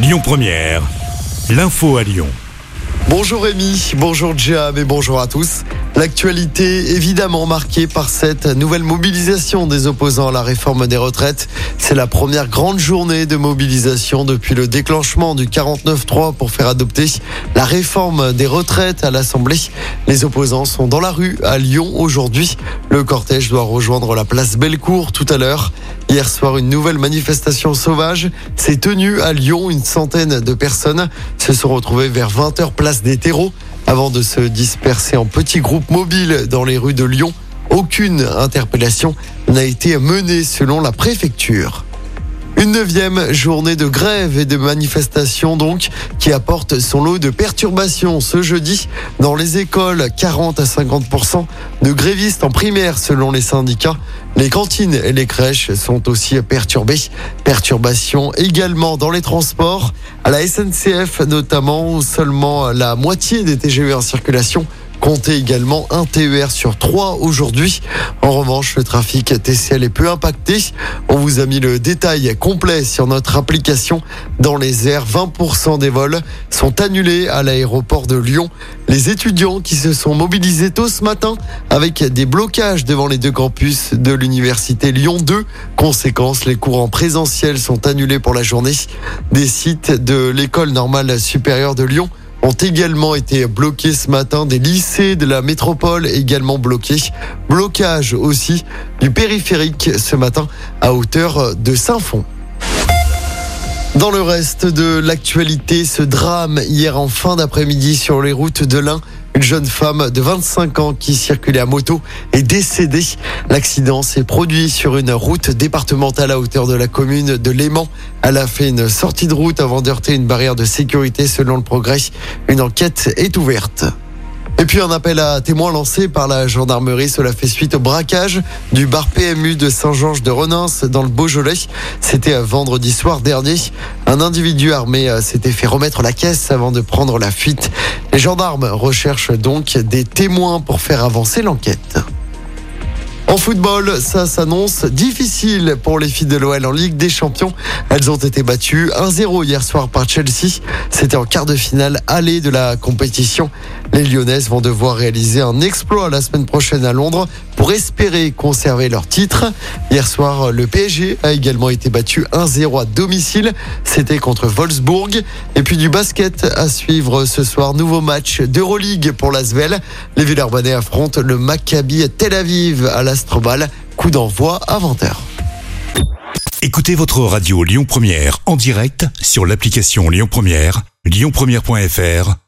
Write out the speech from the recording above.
Lyon Première, l'info à Lyon. Bonjour Rémi, bonjour Jam et bonjour à tous. L'actualité évidemment marquée par cette nouvelle mobilisation des opposants à la réforme des retraites. C'est la première grande journée de mobilisation depuis le déclenchement du 49-3 pour faire adopter la réforme des retraites à l'Assemblée. Les opposants sont dans la rue à Lyon aujourd'hui. Le cortège doit rejoindre la place Bellecour tout à l'heure. Hier soir, une nouvelle manifestation sauvage s'est tenue à Lyon. Une centaine de personnes se sont retrouvées vers 20h place des terreaux avant de se disperser en petits groupes mobiles dans les rues de Lyon. Aucune interpellation n'a été menée selon la préfecture. Une neuvième journée de grève et de manifestation donc qui apporte son lot de perturbations ce jeudi dans les écoles 40 à 50% de grévistes en primaire selon les syndicats. Les cantines et les crèches sont aussi perturbées. Perturbations également dans les transports. À la SNCF notamment seulement la moitié des TGV en circulation Comptez également un TER sur trois aujourd'hui. En revanche, le trafic TCL est peu impacté. On vous a mis le détail complet sur notre application. Dans les airs, 20% des vols sont annulés à l'aéroport de Lyon. Les étudiants qui se sont mobilisés tôt ce matin avec des blocages devant les deux campus de l'université Lyon 2. Conséquence, les cours en présentiel sont annulés pour la journée. Des sites de l'école normale supérieure de Lyon ont également été bloqués ce matin. Des lycées de la métropole également bloqués. Blocage aussi du périphérique ce matin à hauteur de Saint-Fond. Dans le reste de l'actualité, ce drame hier en fin d'après-midi sur les routes de l'Ain. Une jeune femme de 25 ans qui circulait à moto est décédée. L'accident s'est produit sur une route départementale à hauteur de la commune de Léman. Elle a fait une sortie de route avant d'heurter une barrière de sécurité selon le progrès. Une enquête est ouverte. Et puis un appel à témoins lancé par la gendarmerie. Cela fait suite au braquage du bar PMU de Saint-Georges de Renins dans le Beaujolais. C'était vendredi soir dernier. Un individu armé euh, s'était fait remettre la caisse avant de prendre la fuite. Les gendarmes recherchent donc des témoins pour faire avancer l'enquête. En football, ça s'annonce difficile pour les filles de l'OL en Ligue des Champions. Elles ont été battues 1-0 hier soir par Chelsea. C'était en quart de finale aller de la compétition. Les Lyonnaises vont devoir réaliser un exploit la semaine prochaine à Londres pour espérer conserver leur titre. Hier soir, le PSG a également été battu 1-0 à domicile. C'était contre Wolfsburg. Et puis du basket à suivre ce soir. Nouveau match d'Euroleague pour l'Asvel. Les Villeurbanais affrontent le Maccabi Tel Aviv à l'Astrobal. Coup d'envoi à 20h. Écoutez votre radio Lyon Première en direct sur l'application Lyon Première, lyonpremière.fr